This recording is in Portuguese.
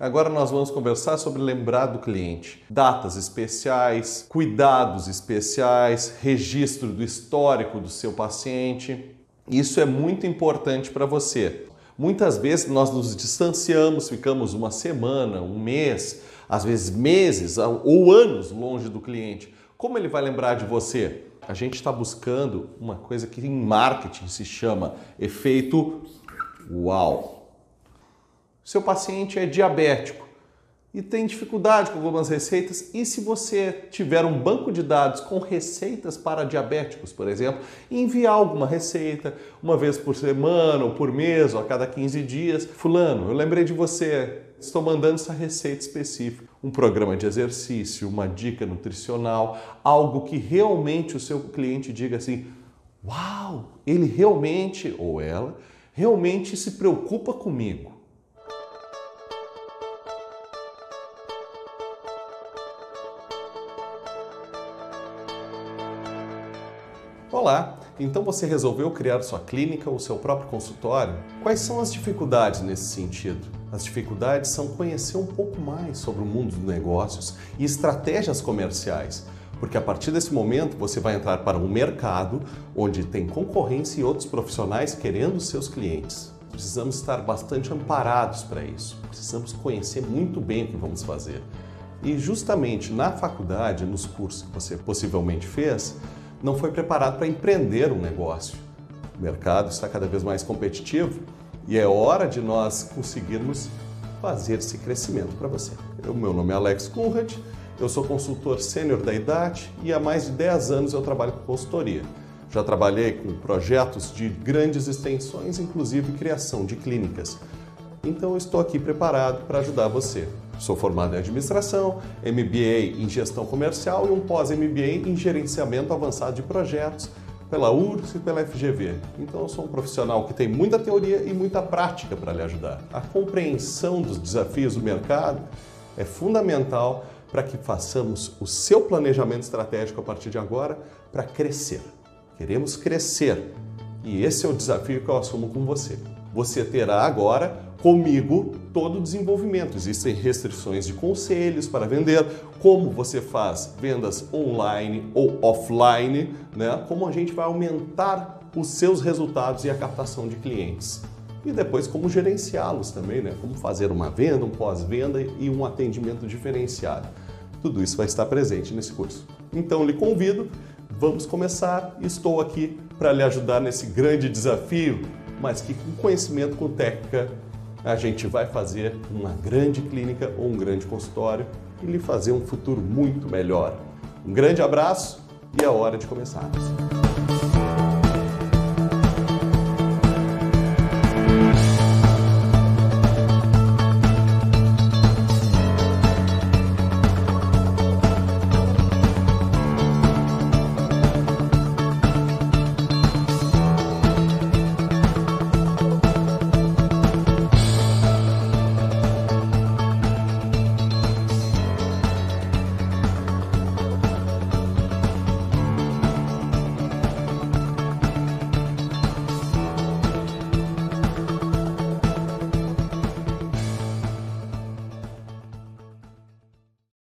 Agora nós vamos conversar sobre lembrar do cliente, datas especiais, cuidados especiais, registro do histórico do seu paciente. Isso é muito importante para você. Muitas vezes nós nos distanciamos, ficamos uma semana, um mês, às vezes meses ou anos longe do cliente. Como ele vai lembrar de você? A gente está buscando uma coisa que em marketing se chama efeito uau. Seu paciente é diabético e tem dificuldade com algumas receitas, e se você tiver um banco de dados com receitas para diabéticos, por exemplo, enviar alguma receita uma vez por semana ou por mês ou a cada 15 dias, fulano, eu lembrei de você, estou mandando essa receita específica, um programa de exercício, uma dica nutricional, algo que realmente o seu cliente diga assim: "Uau, ele realmente ou ela realmente se preocupa comigo". Olá! Então você resolveu criar sua clínica ou seu próprio consultório? Quais são as dificuldades nesse sentido? As dificuldades são conhecer um pouco mais sobre o mundo dos negócios e estratégias comerciais, porque a partir desse momento você vai entrar para um mercado onde tem concorrência e outros profissionais querendo seus clientes. Precisamos estar bastante amparados para isso. Precisamos conhecer muito bem o que vamos fazer. E justamente na faculdade, nos cursos que você possivelmente fez, não foi preparado para empreender um negócio. O mercado está cada vez mais competitivo e é hora de nós conseguirmos fazer esse crescimento para você. O meu nome é Alex Conrad, eu sou consultor sênior da idade e há mais de 10 anos eu trabalho com consultoria. Já trabalhei com projetos de grandes extensões, inclusive criação de clínicas. Então eu estou aqui preparado para ajudar você. Sou formado em administração, MBA em gestão comercial e um pós-MBA em gerenciamento avançado de projetos pela URSS e pela FGV. Então eu sou um profissional que tem muita teoria e muita prática para lhe ajudar. A compreensão dos desafios do mercado é fundamental para que façamos o seu planejamento estratégico a partir de agora para crescer. Queremos crescer e esse é o desafio que eu assumo com você. Você terá agora comigo todo o desenvolvimento. Existem restrições de conselhos para vender, como você faz vendas online ou offline, né? como a gente vai aumentar os seus resultados e a captação de clientes. E depois como gerenciá-los também, né? como fazer uma venda, um pós-venda e um atendimento diferenciado. Tudo isso vai estar presente nesse curso. Então lhe convido, vamos começar. Estou aqui para lhe ajudar nesse grande desafio, mas que com conhecimento, com técnica, a gente vai fazer uma grande clínica ou um grande consultório e lhe fazer um futuro muito melhor. Um grande abraço e é hora de começarmos.